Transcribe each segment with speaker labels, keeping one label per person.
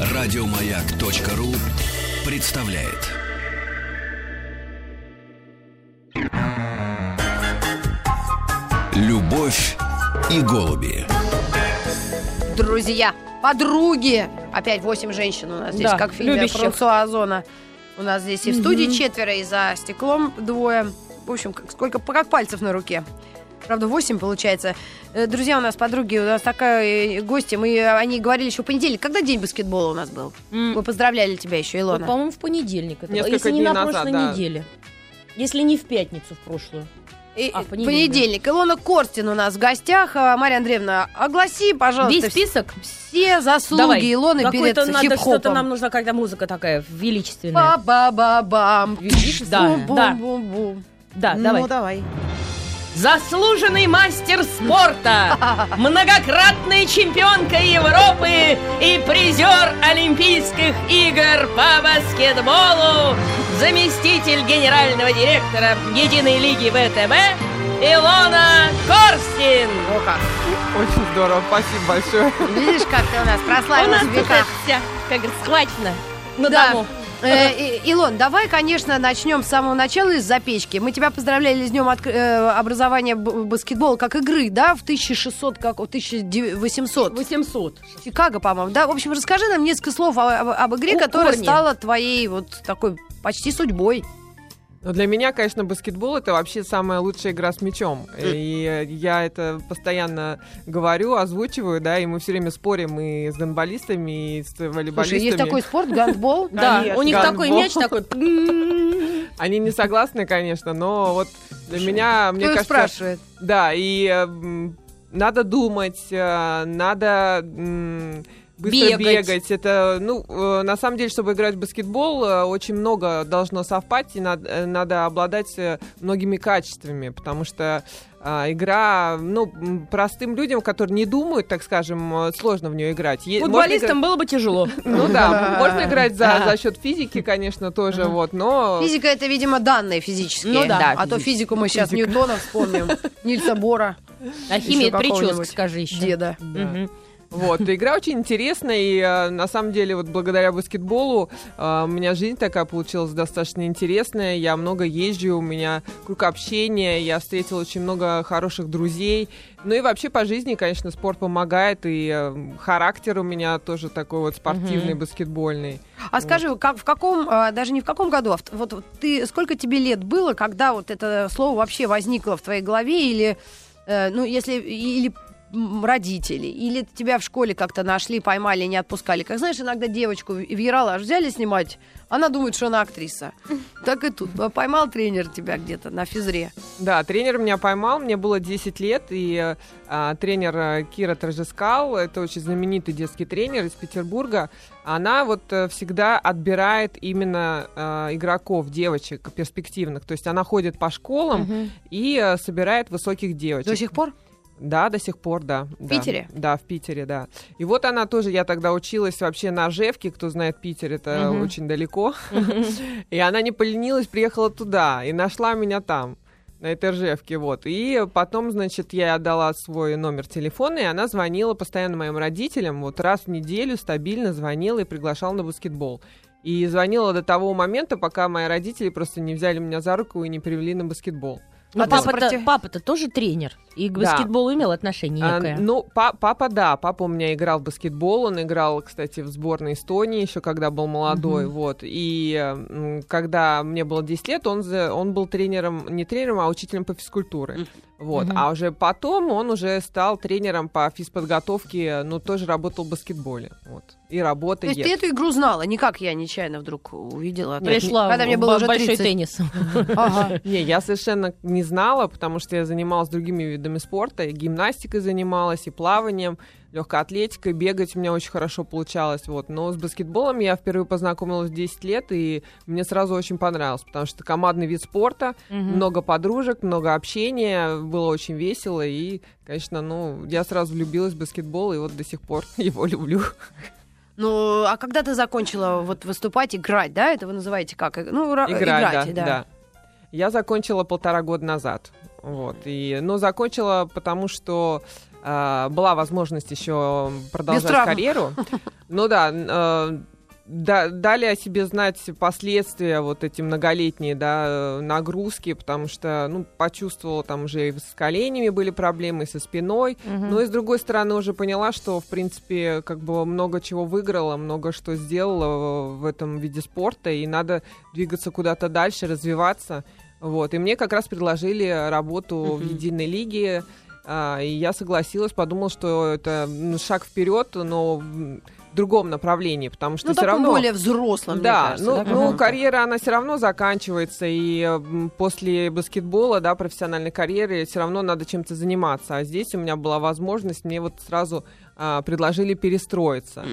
Speaker 1: Радиомаяк.ру представляет. Любовь и голуби.
Speaker 2: Друзья, подруги. Опять восемь женщин у нас здесь,
Speaker 3: Да,
Speaker 2: как в фильме
Speaker 3: любящих.
Speaker 2: Франсуа Озона. У нас здесь и в студии четверо, и за стеклом двое. В общем, как, сколько, как пальцев на руке. Правда, восемь получается. Э, Друзья у нас, подруги, у нас такая э, гостья. Мы, э, они говорили еще в понедельник. Когда день баскетбола у нас был?
Speaker 3: М,
Speaker 2: Мы поздравляли тебя еще, Илона.
Speaker 3: по-моему, в понедельник. Это.
Speaker 4: Несколько
Speaker 3: Если не
Speaker 4: дней
Speaker 3: на
Speaker 4: назад,
Speaker 3: прошлой
Speaker 4: да.
Speaker 3: неделе. Если не в пятницу в прошлую.
Speaker 2: И-
Speaker 3: а, в понедельник,
Speaker 2: понедельник. Илона Кортин у нас в гостях. Марья Андреевна, огласи, пожалуйста,
Speaker 3: Весь список?
Speaker 2: все заслуги
Speaker 3: Давай.
Speaker 2: Илоны перед
Speaker 3: надо, что-то
Speaker 2: хип-хопом.
Speaker 3: нам нужна, когда музыка такая величественная.
Speaker 2: Ба-ба-ба-бам.
Speaker 3: Видишь? Да, да.
Speaker 2: Бум-бум-бум-бум.
Speaker 3: Да, давай.
Speaker 2: Ну, давай.
Speaker 3: Заслуженный мастер спорта, многократная чемпионка Европы и призер Олимпийских игр по баскетболу, заместитель генерального директора Единой лиги ВТБ Илона Корстин.
Speaker 2: Как.
Speaker 4: Очень здорово, спасибо большое.
Speaker 2: Видишь, как ты у нас
Speaker 3: У
Speaker 2: прославилась
Speaker 3: нас
Speaker 2: в веках.
Speaker 3: вся, как говорится, схвачена на
Speaker 2: Да.
Speaker 3: дому.
Speaker 2: Э, Илон, давай, конечно, начнем с самого начала из-за печки. Мы тебя поздравляли с днем э, образования баскетбола как игры, да, в 1600, как, о, 1800.
Speaker 3: 800.
Speaker 2: Чикаго, по-моему, да? В общем, расскажи нам несколько слов об, игре, которая стала твоей вот такой почти судьбой.
Speaker 4: Но для меня, конечно, баскетбол это вообще самая лучшая игра с мячом. И э, я это постоянно говорю, озвучиваю, да, и мы все время спорим и с гандболистами, и с волейболистами.
Speaker 2: Слушай, есть такой спорт, гандбол.
Speaker 3: Да, у них такой мяч такой.
Speaker 4: Они не согласны, конечно, но вот для меня, мне кажется,
Speaker 2: спрашивает?
Speaker 4: да, и надо думать, э, надо быстро
Speaker 3: Бегать.
Speaker 4: бегать. Это, ну, э, на самом деле, чтобы играть в баскетбол, э, очень много должно совпасть, и надо, э, надо обладать многими качествами, потому что а, игра, ну, простым людям, которые не думают, так скажем, сложно в нее играть. Е-
Speaker 3: Футболистам было бы тяжело.
Speaker 4: играть- Ну да, можно играть за, за счет физики, конечно, тоже, вот, но...
Speaker 2: Физика это, видимо, данные физические.
Speaker 3: Ну да.
Speaker 2: А то физику мы сейчас. Ньютона вспомним, Нильса Бора,
Speaker 3: А химия прическа, скажи еще.
Speaker 2: деда.
Speaker 4: Вот, игра очень интересная, и э, на самом деле вот благодаря баскетболу э, у меня жизнь такая получилась достаточно интересная, я много езжу, у меня круг общения, я встретила очень много хороших друзей, ну и вообще по жизни, конечно, спорт помогает, и э, характер у меня тоже такой вот спортивный, баскетбольный.
Speaker 2: А скажи, как, в каком, даже не в каком году, а вот, вот ты, сколько тебе лет было, когда вот это слово вообще возникло в твоей голове, или, ну, если, или родители, или тебя в школе как-то нашли, поймали, не отпускали. Как знаешь, иногда девочку в Яралаш взяли снимать, она думает, что она актриса. Так и тут. Поймал тренер тебя где-то на физре.
Speaker 4: Да, тренер меня поймал, мне было 10 лет, и а, тренер э, Кира Торжескал, это очень знаменитый детский тренер из Петербурга, она вот э, всегда отбирает именно э, игроков, девочек перспективных, то есть она ходит по школам и э, собирает высоких девочек.
Speaker 2: До сих пор?
Speaker 4: Да, до сих пор, да. В
Speaker 2: Питере?
Speaker 4: Да, в Питере, да. И вот она тоже, я тогда училась вообще на Жевке, кто знает Питер, это
Speaker 3: Мгм.
Speaker 4: очень далеко. И она не поленилась, приехала туда и нашла меня там на этой Ржевке, вот. И потом, значит, я ей отдала свой номер телефона, и она звонила постоянно моим родителям, вот раз в неделю стабильно звонила и приглашала на баскетбол. И звонила до того момента, пока мои родители просто не взяли меня за руку и не привели на баскетбол.
Speaker 3: Ну,
Speaker 2: А
Speaker 3: папа-то,
Speaker 2: сопротив-
Speaker 3: папа-то тоже тренер. И к
Speaker 4: Да.
Speaker 3: баскетболу имел отношение
Speaker 4: А,
Speaker 3: некое.
Speaker 4: ну, па- папа, да, папа у меня играл в баскетбол, он играл, кстати, в сборной Эстонии еще, когда был молодой, вот. И когда мне было 10 лет, он, за- он был тренером, не тренером, а учителем по физкультуре, вот.
Speaker 3: Мгм.
Speaker 4: А уже потом он уже стал тренером по физподготовке, ну, тоже работал в баскетболе, вот. И
Speaker 2: То
Speaker 4: работает.
Speaker 2: есть ты эту игру знала, не как я нечаянно вдруг увидела.
Speaker 3: Пришла
Speaker 2: когда мне было
Speaker 3: б-
Speaker 2: уже
Speaker 3: большой
Speaker 2: 30.
Speaker 3: теннис.
Speaker 2: Ага.
Speaker 4: Не, я совершенно не знала, потому что я занималась другими видами спорта, и гимнастикой занималась, и плаванием, легкой атлетикой, бегать у меня очень хорошо получалось, вот. Но с баскетболом я впервые познакомилась в 10 лет, и мне сразу очень понравилось, потому что командный вид спорта,
Speaker 3: Мгм.
Speaker 4: много подружек, много общения, было очень весело, и, конечно, ну, я сразу влюбилась в баскетбол, и вот до сих пор его люблю.
Speaker 2: Ну, а когда ты закончила вот выступать, играть, да? Это вы называете как? Ну, ра-
Speaker 4: Играть,
Speaker 2: играть,
Speaker 4: да, да. Я закончила полтора года назад. Вот. И, но закончила, потому что а, была возможность еще продолжать карьеру. Ну да, э, да, дали о себе знать последствия вот эти многолетние да, нагрузки, потому что ну, почувствовала там уже и с коленями были проблемы, и со спиной. Но и с другой стороны уже поняла, что в принципе как бы много чего выиграла, много что сделала в этом виде спорта, и надо двигаться куда-то дальше, развиваться. Вот. И мне как раз предложили работу в единой лиге. А, И я согласилась, подумала, что это ну, шаг вперед, но в другом направлении, потому что
Speaker 2: Ну,
Speaker 4: все равно...
Speaker 2: более взрослым,
Speaker 4: Да,
Speaker 2: кажется,
Speaker 4: ну,
Speaker 2: да,
Speaker 4: ну,
Speaker 2: каком-то.
Speaker 4: карьера, она все равно заканчивается, и после баскетбола, да, профессиональной карьеры, все равно надо чем-то заниматься. А здесь у меня была возможность, мне вот сразу а, предложили перестроиться.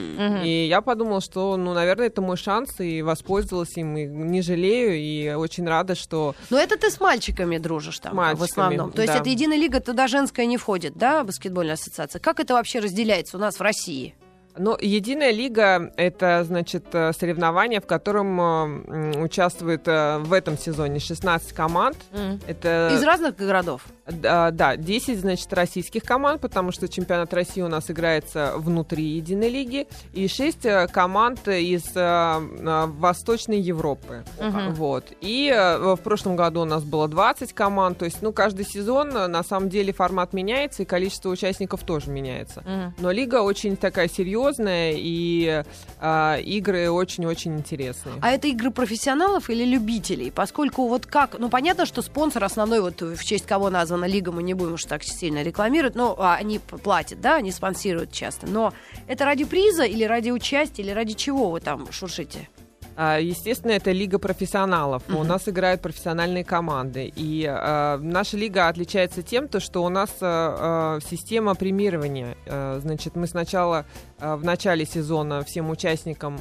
Speaker 4: И я подумала, что, ну, наверное, это мой шанс, и воспользовалась им, и не жалею, и очень рада, что...
Speaker 2: Но это ты с мальчиками дружишь там
Speaker 4: мальчиками,
Speaker 2: в основном. То есть
Speaker 4: да.
Speaker 2: это единая лига, туда женская не входит, да, баскетбольная ассоциация. Как это вообще разделяется у нас в России?
Speaker 4: Ну, единая лига — это, значит, э, соревнование, в котором э, участвует э, в этом сезоне 16 команд.
Speaker 3: Мгм.
Speaker 4: Это...
Speaker 2: Из разных городов.
Speaker 4: Да, да, 10, значит, российских команд, потому что чемпионат России у нас играется внутри единой лиги, и 6 команд из э, э, Восточной Европы.
Speaker 3: Мгм.
Speaker 4: Вот. И э, в прошлом году у нас было 20 команд, то есть, ну, каждый сезон, э, на самом деле, формат меняется, и количество участников тоже меняется.
Speaker 3: Мгм.
Speaker 4: Но лига очень такая серьезная, и э, игры очень-очень интересные.
Speaker 2: А это игры профессионалов или любителей? Поскольку вот как, ну понятно, что спонсор основной, вот в честь кого названа лига, мы не будем уж так сильно рекламировать, но а, они платят, да, они спонсируют часто. Но это ради приза или ради участия, или ради чего вы там шуршите?
Speaker 4: А, Естественно, это лига профессионалов. У нас играют профессиональные команды. И э, наша лига отличается тем, то, что у нас э, система премирования. Э, значит, мы сначала э, в начале сезона всем участникам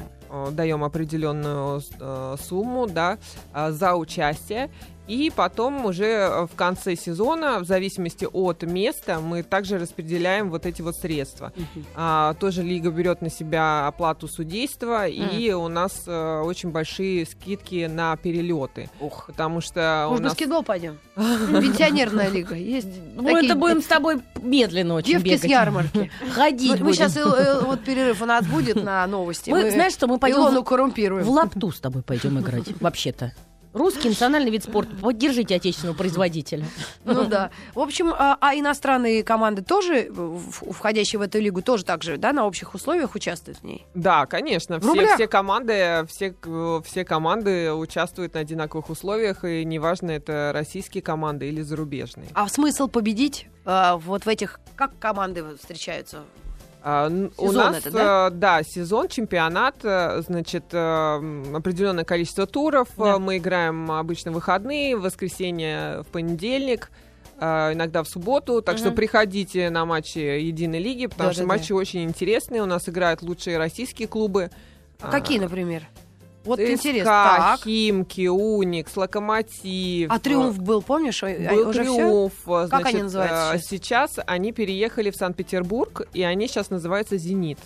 Speaker 4: даем определенную э, сумму да, э, за участие. И потом уже э, в конце сезона, в зависимости от места, мы также распределяем вот эти вот средства. А, тоже лига берет на себя оплату судейства, и у нас э, очень большие скидки на перелеты.
Speaker 2: Ух.
Speaker 4: Потому что у
Speaker 2: Может, в
Speaker 4: нас...
Speaker 2: баскетбол пойдем? Пенсионерная лига есть.
Speaker 3: Ну,
Speaker 2: Такие
Speaker 3: это будем с тобой медленно очень
Speaker 2: Девки с ярмарки.
Speaker 3: Ходить
Speaker 2: Мы, сейчас, вот перерыв у нас будет на новости.
Speaker 3: Мы, знаешь что, мы пойдем
Speaker 2: Илону
Speaker 3: в-
Speaker 2: коррумпируем.
Speaker 3: В лапту с тобой пойдем играть, вообще-то. Русский национальный вид спорта. Поддержите отечественного производителя.
Speaker 2: Ну да. В общем, а, а иностранные команды тоже, входящие в эту лигу, тоже так же, да, на общих условиях участвуют в ней?
Speaker 4: Да, конечно. Все, все команды, все, все команды участвуют на одинаковых условиях, и неважно, это российские команды или зарубежные.
Speaker 2: А смысл победить а, вот в этих... Как команды встречаются?
Speaker 4: А, н- у
Speaker 2: Сезон
Speaker 4: нас,
Speaker 2: это, да?
Speaker 4: э, да, сезон, чемпионат, э, значит, э, м, определенное количество туров.
Speaker 3: Да.
Speaker 4: Э, Мы играем обычно в выходные, в воскресенье, в понедельник. Иногда в субботу, так что
Speaker 3: Мгм.
Speaker 4: приходите на матчи Единой лиги, потому что
Speaker 2: Да-да-да.
Speaker 4: матчи очень интересные. У нас играют лучшие российские клубы.
Speaker 2: А Какие, например? Вот
Speaker 4: ЦСКА,
Speaker 2: интересно. Так.
Speaker 4: Химки, Уникс, Локомотив.
Speaker 2: А триумф был, помнишь? А,
Speaker 4: Был
Speaker 2: уже
Speaker 4: триумф.
Speaker 2: Как
Speaker 4: значит,
Speaker 2: они называются
Speaker 4: э, сейчас? они переехали в Санкт-Петербург, и они сейчас называются «Зенит».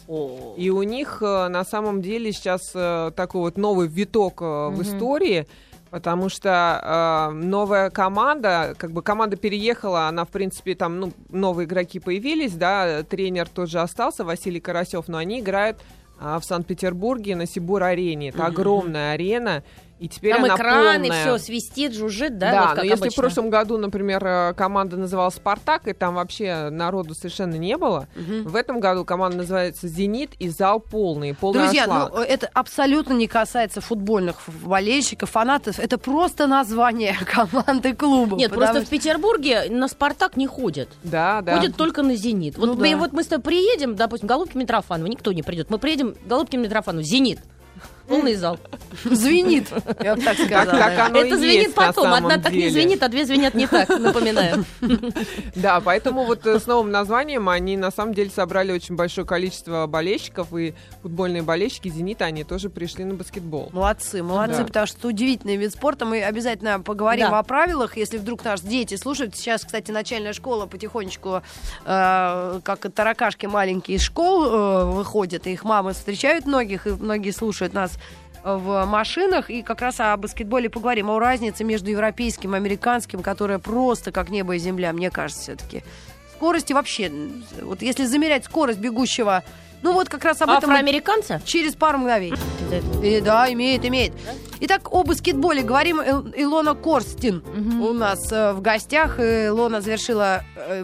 Speaker 4: И у них э, на самом деле сейчас э, такой вот новый виток э, в истории, потому что э, новая команда, как бы команда переехала, она в принципе там ну новые игроки появились, да, тренер тот же остался Василий Карасев, но они играют в Санкт-Петербурге на Сибур-арене. Это огромная арена. И теперь
Speaker 3: Там
Speaker 4: она
Speaker 3: экраны,
Speaker 4: полная.
Speaker 3: все свистит, жужжит, да?
Speaker 4: Да,
Speaker 3: вот
Speaker 4: но если в
Speaker 3: обычно.
Speaker 4: прошлом году, например, э, команда называлась «Спартак», и там вообще народу совершенно не было,
Speaker 2: Мгм.
Speaker 4: в этом году команда называется «Зенит», и зал полный, полный
Speaker 2: Друзья, ну, это абсолютно не касается футбольных болельщиков, фанатов. Это просто название команды клуба.
Speaker 3: Нет, просто в Петербурге на «Спартак» не ходят.
Speaker 4: Да, да.
Speaker 3: Ходят только на «Зенит». Вот,
Speaker 2: Ну
Speaker 3: мы,
Speaker 2: да.
Speaker 3: вот мы с тобой приедем, допустим, Голубкин Митрофанова, никто не придет. Мы приедем Голубкин Митрофанова, «Зенит». Полный зал.
Speaker 2: звенит, я бы так сказала.
Speaker 3: Это звенит потом. Одна так не звенит, а две звенят не так, напоминаю.
Speaker 4: Да, поэтому вот э, с новым названием они на самом деле собрали очень большое количество болельщиков, и футбольные болельщики «Зенита», они тоже пришли на баскетбол.
Speaker 2: Молодцы, молодцы,
Speaker 4: Да.
Speaker 2: потому что это удивительный вид спорта. Мы обязательно поговорим
Speaker 3: Да.
Speaker 2: о правилах, если вдруг наши дети слушают. Сейчас, кстати, начальная школа потихонечку, э, как таракашки маленькие из школ э, выходят, и их мамы встречают многих, и многие слушают нас в машинах, и как раз о баскетболе поговорим, о разнице между европейским и американским, которая просто как небо и земля, мне кажется, все-таки. скорости вообще. Вот если замерять скорость бегущего, ну вот как раз об этом
Speaker 3: Афроамериканца?
Speaker 2: через пару мгновений. И, да, имеет, имеет. Итак, о баскетболе говорим. Ил- Илона Корстин у нас э, в гостях. Илона завершила э,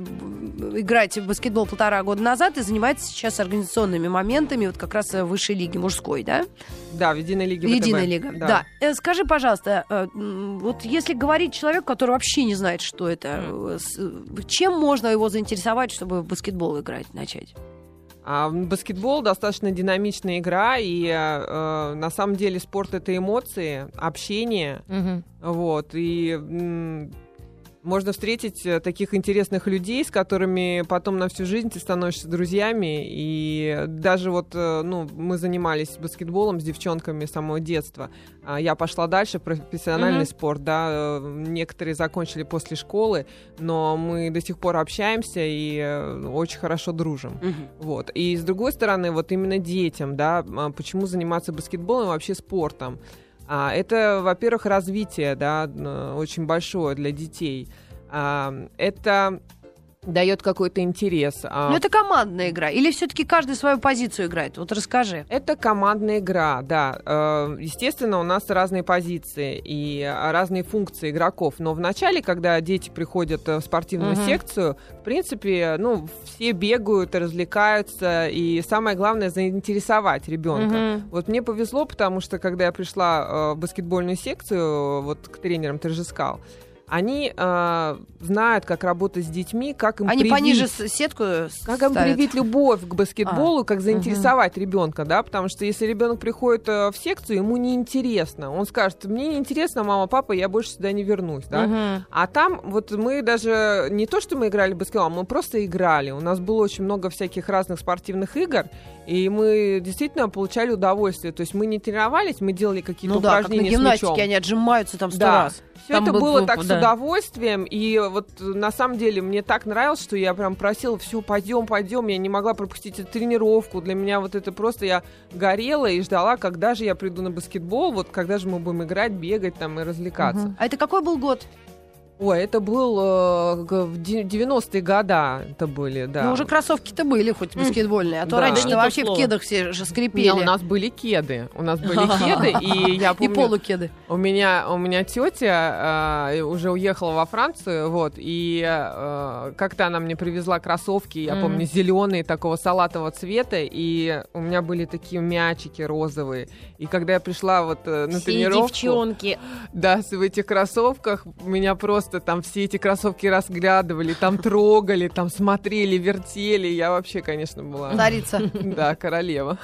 Speaker 2: играть в баскетбол полтора года назад и занимается сейчас организационными моментами вот как раз э, высшей лиги мужской, да?
Speaker 4: Да, в единой лиге
Speaker 2: Единая
Speaker 4: ВТБ.
Speaker 2: лига. Да. Э, Скажи, пожалуйста, э, вот если говорить человеку, который вообще не знает, что это, с- чем можно его заинтересовать, чтобы в баскетбол играть начать?
Speaker 4: А баскетбол достаточно динамичная игра, и э, э, на самом деле спорт это эмоции, общение,
Speaker 3: Мгм.
Speaker 4: вот, и можно встретить э, таких интересных людей, с которыми потом на всю жизнь ты становишься друзьями, и даже вот, э, ну, мы занимались баскетболом с девчонками с самого детства, А я пошла дальше, профессиональный
Speaker 3: Мгм.
Speaker 4: спорт, да, э, некоторые закончили после школы, но мы до сих пор общаемся и очень хорошо дружим. Вот. И с другой стороны, вот именно детям, да, а, почему заниматься баскетболом и вообще спортом? А, это, во-первых, развитие, да, очень большое для детей. А, это дает какой-то интерес. А,
Speaker 2: Ну, это командная игра. Или все-таки каждый свою позицию играет? Вот расскажи.
Speaker 4: Это командная игра, да. Э, Естественно, у нас разные позиции и разные функции игроков. Но в начале, когда дети приходят э, в спортивную
Speaker 3: Мгм.
Speaker 4: секцию, в принципе, ну, все бегают, развлекаются, и самое главное заинтересовать ребенка.
Speaker 3: Мгм.
Speaker 4: Вот мне повезло, потому что когда я пришла э, в баскетбольную секцию, вот к тренерам Торжескал, они э, знают, как работать с детьми, как им
Speaker 2: Они
Speaker 4: привить-
Speaker 2: пониже сетку
Speaker 4: как им
Speaker 2: ставят?
Speaker 4: привить любовь к баскетболу,
Speaker 2: А,
Speaker 4: как заинтересовать ребенка, да, потому что если ребенок приходит э, в секцию, ему неинтересно, он скажет, мне неинтересно, мама, папа, я больше сюда не вернусь, да.
Speaker 3: Мгм.
Speaker 4: А там вот мы даже не то, что мы играли в баскетбол, мы просто играли. У нас было очень много всяких разных спортивных игр, и мы действительно получали удовольствие. То есть мы не тренировались, мы делали какие-то
Speaker 2: Ну да, как на
Speaker 4: упражнения с
Speaker 2: гимнастике
Speaker 4: мячом.
Speaker 2: они отжимаются там сто
Speaker 4: Да.
Speaker 2: раз.
Speaker 4: Все
Speaker 3: Там
Speaker 4: это
Speaker 3: был
Speaker 4: было так с
Speaker 3: да.
Speaker 4: удовольствием, и вот на самом деле мне так нравилось, что я прям просила, все, пойдем, пойдем, я не могла пропустить эту тренировку, для меня вот это просто я горела и ждала, когда же я приду на баскетбол, вот когда же мы будем играть, бегать там и развлекаться.
Speaker 2: А это какой был год?
Speaker 4: Ой, это был э, г- в де- 90-е года, это были, да.
Speaker 2: Ну, уже кроссовки-то были, хоть баскетбольные. А то
Speaker 4: Да.
Speaker 2: раньше
Speaker 3: Не то
Speaker 2: вообще в
Speaker 3: слово.
Speaker 2: кедах все же
Speaker 4: Не,
Speaker 2: скрипели.
Speaker 4: у нас были кеды, у нас были кеды, и я
Speaker 2: И
Speaker 4: помню...
Speaker 2: полукеды.
Speaker 4: У меня, у меня тетя э, уже уехала во Францию, вот, и э, как-то она мне привезла кроссовки, я
Speaker 3: Мгм.
Speaker 4: помню, зеленые, такого салатового цвета, и у меня были такие мячики розовые. И когда я пришла вот э, на
Speaker 3: Все
Speaker 4: тренировку,
Speaker 3: девчонки.
Speaker 4: да, в этих кроссовках, меня просто там все эти кроссовки разглядывали, там трогали, там смотрели, вертели. Я вообще, конечно, была,
Speaker 2: Царица.
Speaker 4: да, королева.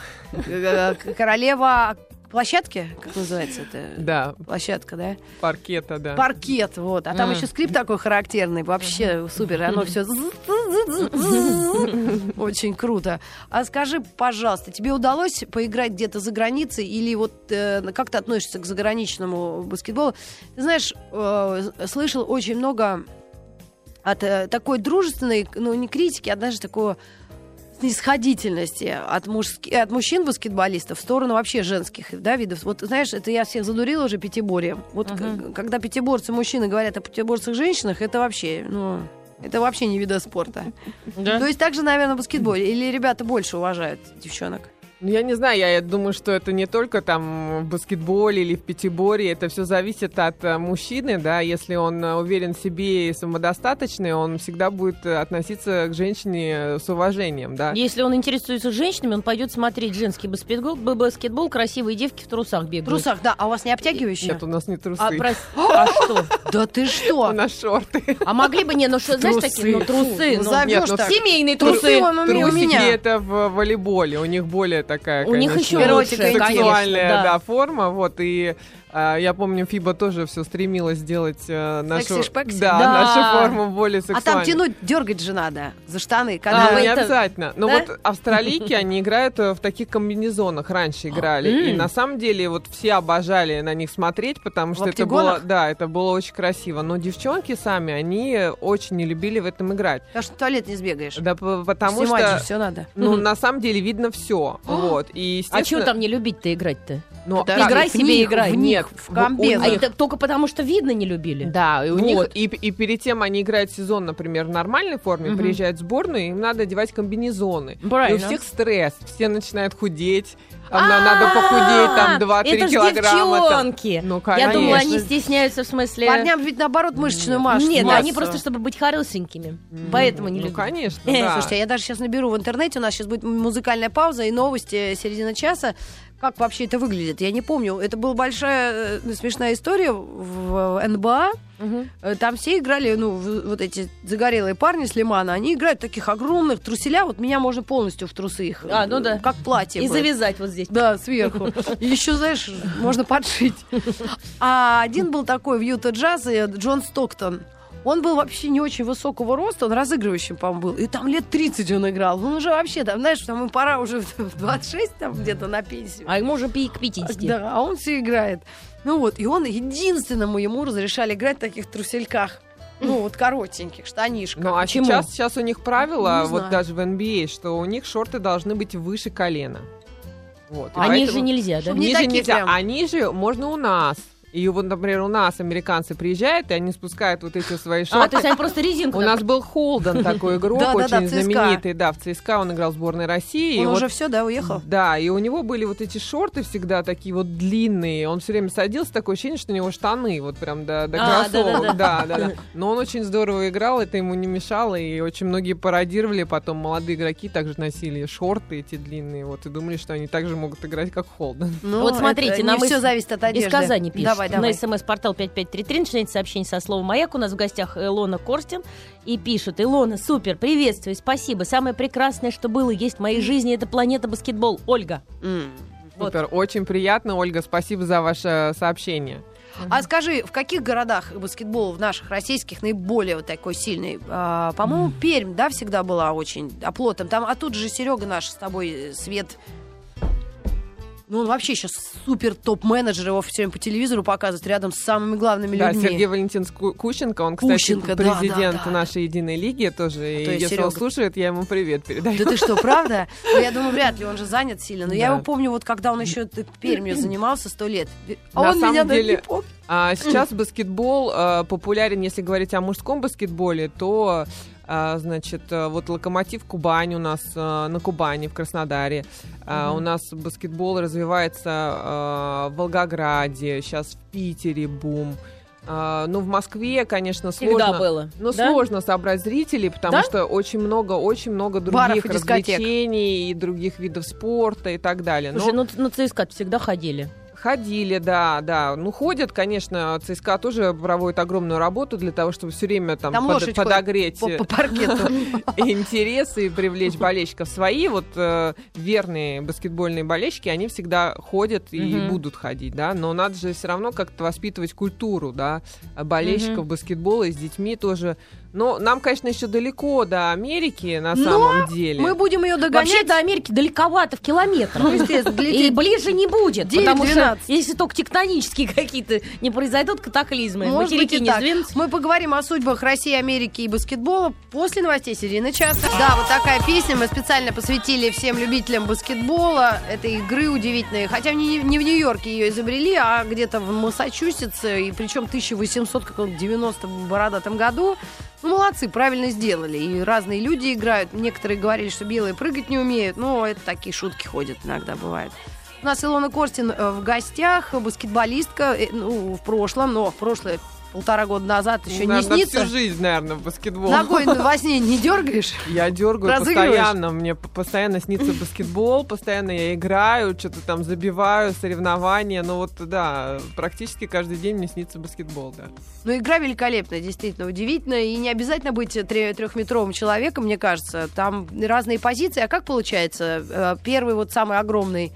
Speaker 2: Э, Королева площадки, как называется это?
Speaker 4: Да,
Speaker 2: Площадка, да?
Speaker 4: паркета, да.
Speaker 2: Паркет, вот. А там еще скрип такой характерный, вообще супер. Оно все очень круто. А скажи, пожалуйста, тебе удалось поиграть где-то за границей или вот э, как ты относишься к заграничному баскетболу? Ты знаешь, э, слышал очень много от э, такой дружественной, ну не критики, а даже такого снисходительности от, мужски- от мужчин-баскетболистов в сторону вообще женских да, видов. Вот знаешь, это я всех задурила уже пятиборьем. Вот к- когда пятиборцы мужчины говорят о пятиборцах-женщинах, это вообще, ну, это вообще не вида спорта.
Speaker 3: Да?
Speaker 2: То есть также, наверное, в баскетболе. Или ребята больше уважают девчонок?
Speaker 4: Ну, Я не знаю, я думаю, что это не только там в баскетболе или в пятиборье, это все зависит от э, мужчины, да, если он э, уверен в себе и самодостаточный, он всегда будет э, относиться к женщине с уважением, да.
Speaker 3: Если он интересуется женщинами, он пойдет смотреть женский баскетбол, баскетбол красивые девки в трусах
Speaker 2: В
Speaker 3: бегают.
Speaker 2: трусах, да. А у вас не обтягивающие?
Speaker 4: Нет, у нас не трусы.
Speaker 3: А, прос- а что?
Speaker 2: Да ты
Speaker 4: У
Speaker 2: что?
Speaker 4: нас шорты.
Speaker 3: А могли бы, не, ну что, знаешь, такие, ну трусы.
Speaker 2: Ну,
Speaker 3: ну,
Speaker 4: ну.
Speaker 3: Семейные
Speaker 2: Трусы
Speaker 3: трусы.
Speaker 2: у у меня.
Speaker 4: это в волейболе, у них более такая,
Speaker 3: У них
Speaker 4: конечно,
Speaker 3: еще
Speaker 2: Эротика
Speaker 3: лучше,
Speaker 4: сексуальная
Speaker 3: конечно,
Speaker 4: да.
Speaker 3: да.
Speaker 4: форма, вот, и я помню, Фиба тоже все стремилась сделать э, нашу, да,
Speaker 3: Да.
Speaker 4: нашу форму более
Speaker 2: А
Speaker 4: сексуальной.
Speaker 2: там тянуть, дергать же надо за штаны.
Speaker 3: А,
Speaker 2: Когда
Speaker 4: Ну,
Speaker 3: вы
Speaker 4: не
Speaker 3: это-
Speaker 4: обязательно. Но
Speaker 2: Да?
Speaker 4: вот австралийки, они играют э, в таких комбинезонах, раньше играли. И
Speaker 3: М.
Speaker 4: на самом деле вот все обожали на них смотреть, потому что это было, да, это было очень красиво. Но девчонки сами, они очень не любили в этом играть.
Speaker 2: Потому что в туалет не сбегаешь.
Speaker 4: Да, потому
Speaker 2: Снимать
Speaker 4: что,
Speaker 2: же все надо.
Speaker 4: ну, на самом деле видно все. Вот. И,
Speaker 3: А чего там не любить-то играть-то?
Speaker 4: Но
Speaker 2: Подожди,
Speaker 3: играй
Speaker 2: в
Speaker 3: себе,
Speaker 2: них,
Speaker 3: играй.
Speaker 2: В них, в комбезах.
Speaker 3: А это только потому, что видно не любили.
Speaker 4: Да, и у них
Speaker 3: Вот.
Speaker 4: и, и перед тем они играют сезон, например, в нормальной форме,
Speaker 3: Мгм.
Speaker 4: приезжают в сборную, им надо одевать комбинезоны. И
Speaker 3: Правильно.
Speaker 4: у всех стресс, все начинают худеть, там на- надо похудеть, там 2-3
Speaker 3: Это ж
Speaker 4: килограмма. там.
Speaker 3: девчонки.
Speaker 4: Ну,
Speaker 3: Я
Speaker 4: конечно.
Speaker 3: думала, они стесняются в смысле...
Speaker 2: Парням ведь наоборот мышечную массу.
Speaker 3: Нет,
Speaker 4: массу.
Speaker 3: они просто чтобы быть хорошенькими. Поэтому не
Speaker 4: Ну,
Speaker 3: любят.
Speaker 4: конечно,
Speaker 3: Э,
Speaker 4: да.
Speaker 2: Слушайте, а я даже сейчас наберу в интернете, у нас сейчас будет музыкальная пауза и новости середины часа. Как вообще это выглядит? Я не помню. Это была большая э, смешная история в НБА.
Speaker 3: Мгм.
Speaker 2: Э, Там все играли, ну, вот эти загорелые парни с Лимана, они играют таких огромных труселя. Вот меня можно полностью в трусы их.
Speaker 3: А, ну да.
Speaker 2: Как платье.
Speaker 3: И
Speaker 2: бы.
Speaker 3: завязать вот здесь.
Speaker 2: Да, сверху. Еще, знаешь, можно подшить. А один был такой в Юта Джазе, Джон Стоктон. Он был вообще не очень высокого роста, он разыгрывающим, по-моему, был. И там лет 30 он играл. Он уже вообще, там, знаешь, там ему пора уже в 26 там где-то на пенсию.
Speaker 3: А ему уже к 50.
Speaker 2: Да, а он все играет. Ну вот, и он единственному ему разрешали играть в таких трусельках. Ну, вот коротеньких, штанишках.
Speaker 4: Ну, а
Speaker 3: Почему?
Speaker 4: сейчас, сейчас у них правило,
Speaker 2: Не
Speaker 4: вот
Speaker 2: знаю.
Speaker 4: даже в NBA, что у них шорты должны быть выше колена. Вот,
Speaker 3: А ниже
Speaker 4: поэтому-
Speaker 3: нельзя, да?
Speaker 2: Чтоб не
Speaker 4: Ниже
Speaker 2: такие
Speaker 4: нельзя,
Speaker 2: прям.
Speaker 4: а ниже можно у нас. И вот, например, у нас американцы приезжают, и они спускают вот эти свои
Speaker 3: А,
Speaker 4: шорты.
Speaker 3: то есть они просто резинку...
Speaker 4: У нас был Холден, такой игрок, очень знаменитый. Да, в ЦСКА он играл в сборной России.
Speaker 2: Он уже все, да, уехал?
Speaker 4: Да, и у него были вот эти шорты всегда такие вот длинные. Он все время садился, такое ощущение, что у него штаны вот прям до, до
Speaker 3: А,
Speaker 4: кроссовок. Да, да, да. Но он очень здорово играл, это ему не мешало, и очень многие пародировали. Потом молодые игроки также носили шорты эти длинные, вот, и думали, что они также могут играть, как Холден.
Speaker 2: Ну,
Speaker 3: Вот смотрите, нам
Speaker 2: все зависит от одежды.
Speaker 3: Из Казани пишет.
Speaker 2: Давай, давай.
Speaker 3: На смс-портал 5533 начинается сообщение со словом «Маяк». У нас в гостях Илона Корстин. И пишет, Илона, супер, приветствую, спасибо. Самое прекрасное, что было, есть в моей жизни, это планета баскетбол. Ольга. Вот.
Speaker 4: Супер, очень приятно, Ольга, спасибо за ваше сообщение.
Speaker 2: А скажи, в каких городах баскетбол в наших российских наиболее вот такой сильный? А, по-моему, Пермь, да, всегда была очень оплотом. Там, а тут же Серега наш с тобой, э, Свет. Ну, он вообще сейчас супер топ-менеджер, его все время по телевизору показывают рядом с самыми главными
Speaker 4: Да,
Speaker 2: людьми.
Speaker 4: Сергей Валентинович Ку- Кущенко, он, кстати,
Speaker 2: Кущенко, да,
Speaker 4: президент
Speaker 2: да, да.
Speaker 4: нашей Единой Лиги тоже. И
Speaker 2: То есть
Speaker 4: если
Speaker 2: Серега-
Speaker 4: он слушает, я ему привет передаю.
Speaker 2: Да ты что, правда? Ну, я думаю, вряд ли, он же занят сильно. Но я
Speaker 4: Да.
Speaker 2: его помню, вот когда он еще Пермью занимался сто лет. А
Speaker 4: На
Speaker 2: он
Speaker 4: самом
Speaker 2: меня
Speaker 4: деле-
Speaker 2: не помнит.
Speaker 4: А сейчас баскетбол э, популярен, если говорить о мужском баскетболе, то а, значит, э, вот Локомотив Кубань у нас э, на Кубани, в Краснодаре. А, У нас баскетбол развивается э, в Волгограде, сейчас в Питере бум. А, ну, в Москве, конечно,
Speaker 3: Всегда
Speaker 4: сложно.
Speaker 3: было.
Speaker 4: Ну,
Speaker 3: да?
Speaker 4: сложно собрать зрителей, потому
Speaker 3: Да?
Speaker 4: что очень много, очень много
Speaker 2: Баров
Speaker 4: других
Speaker 2: и дискотек.
Speaker 4: развлечений и других видов спорта и так далее. Но
Speaker 3: Слушай, ну на ЦСКА всегда ходили.
Speaker 4: Ходили, да, да. Ну, ходят, конечно, ЦСКА тоже проводит огромную работу для того, чтобы все время там,
Speaker 2: Там
Speaker 4: под- подогреть
Speaker 2: По, по паркету.
Speaker 4: интересы и привлечь болельщиков. Свои вот э, верные баскетбольные болельщики, они всегда ходят и
Speaker 3: Мгм.
Speaker 4: будут ходить, да. Но надо же все равно как-то воспитывать культуру, да, болельщиков
Speaker 3: Мгм.
Speaker 4: баскетбола и с детьми тоже. Но нам, конечно, еще далеко до Америки на
Speaker 2: Но
Speaker 4: самом деле.
Speaker 2: Мы будем ее догонять.
Speaker 3: Вообще до Америки далековато, в километрах.
Speaker 2: Ну,
Speaker 3: И ближе не будет,
Speaker 2: 9-12.
Speaker 3: потому что если только тектонические какие-то не произойдут катаклизмы,
Speaker 2: Может быть и
Speaker 3: не
Speaker 2: так.
Speaker 3: сдвинутся.
Speaker 2: Мы поговорим о судьбах России, Америки и баскетбола после новостей середины часа. Да, вот такая песня мы специально посвятили всем любителям баскетбола, этой игры удивительной. Хотя не, не в Нью-Йорке ее изобрели, а где-то в Массачусетсе, и причем 1800 каком 90 бородатом году. Ну, молодцы, правильно сделали. И разные люди играют. Некоторые говорили, что белые прыгать не умеют. Но это такие шутки ходят иногда бывают. У нас Илона Костин э, в гостях, баскетболистка, э, ну, в прошлом, но в прошлое полтора года назад еще не
Speaker 4: Наверное,
Speaker 2: снится.
Speaker 4: всю жизнь, наверное, в баскетбол.
Speaker 2: Ногой во сне не дергаешь?
Speaker 4: Я дергаю постоянно, мне постоянно снится баскетбол, постоянно я играю, что-то там забиваю, соревнования, ну вот да, практически каждый день мне снится баскетбол, да.
Speaker 2: Ну, игра великолепная, действительно удивительная. И не обязательно быть тре- трехметровым человеком, мне кажется. Там разные позиции. А как получается? Э, Первый вот самый огромный.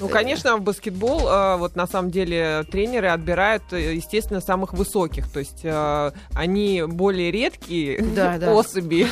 Speaker 4: Ну, конечно, в баскетбол э, вот на самом деле тренеры отбирают, э, естественно, самых высоких, то есть э, они более редкие
Speaker 2: Да, да.
Speaker 4: особи,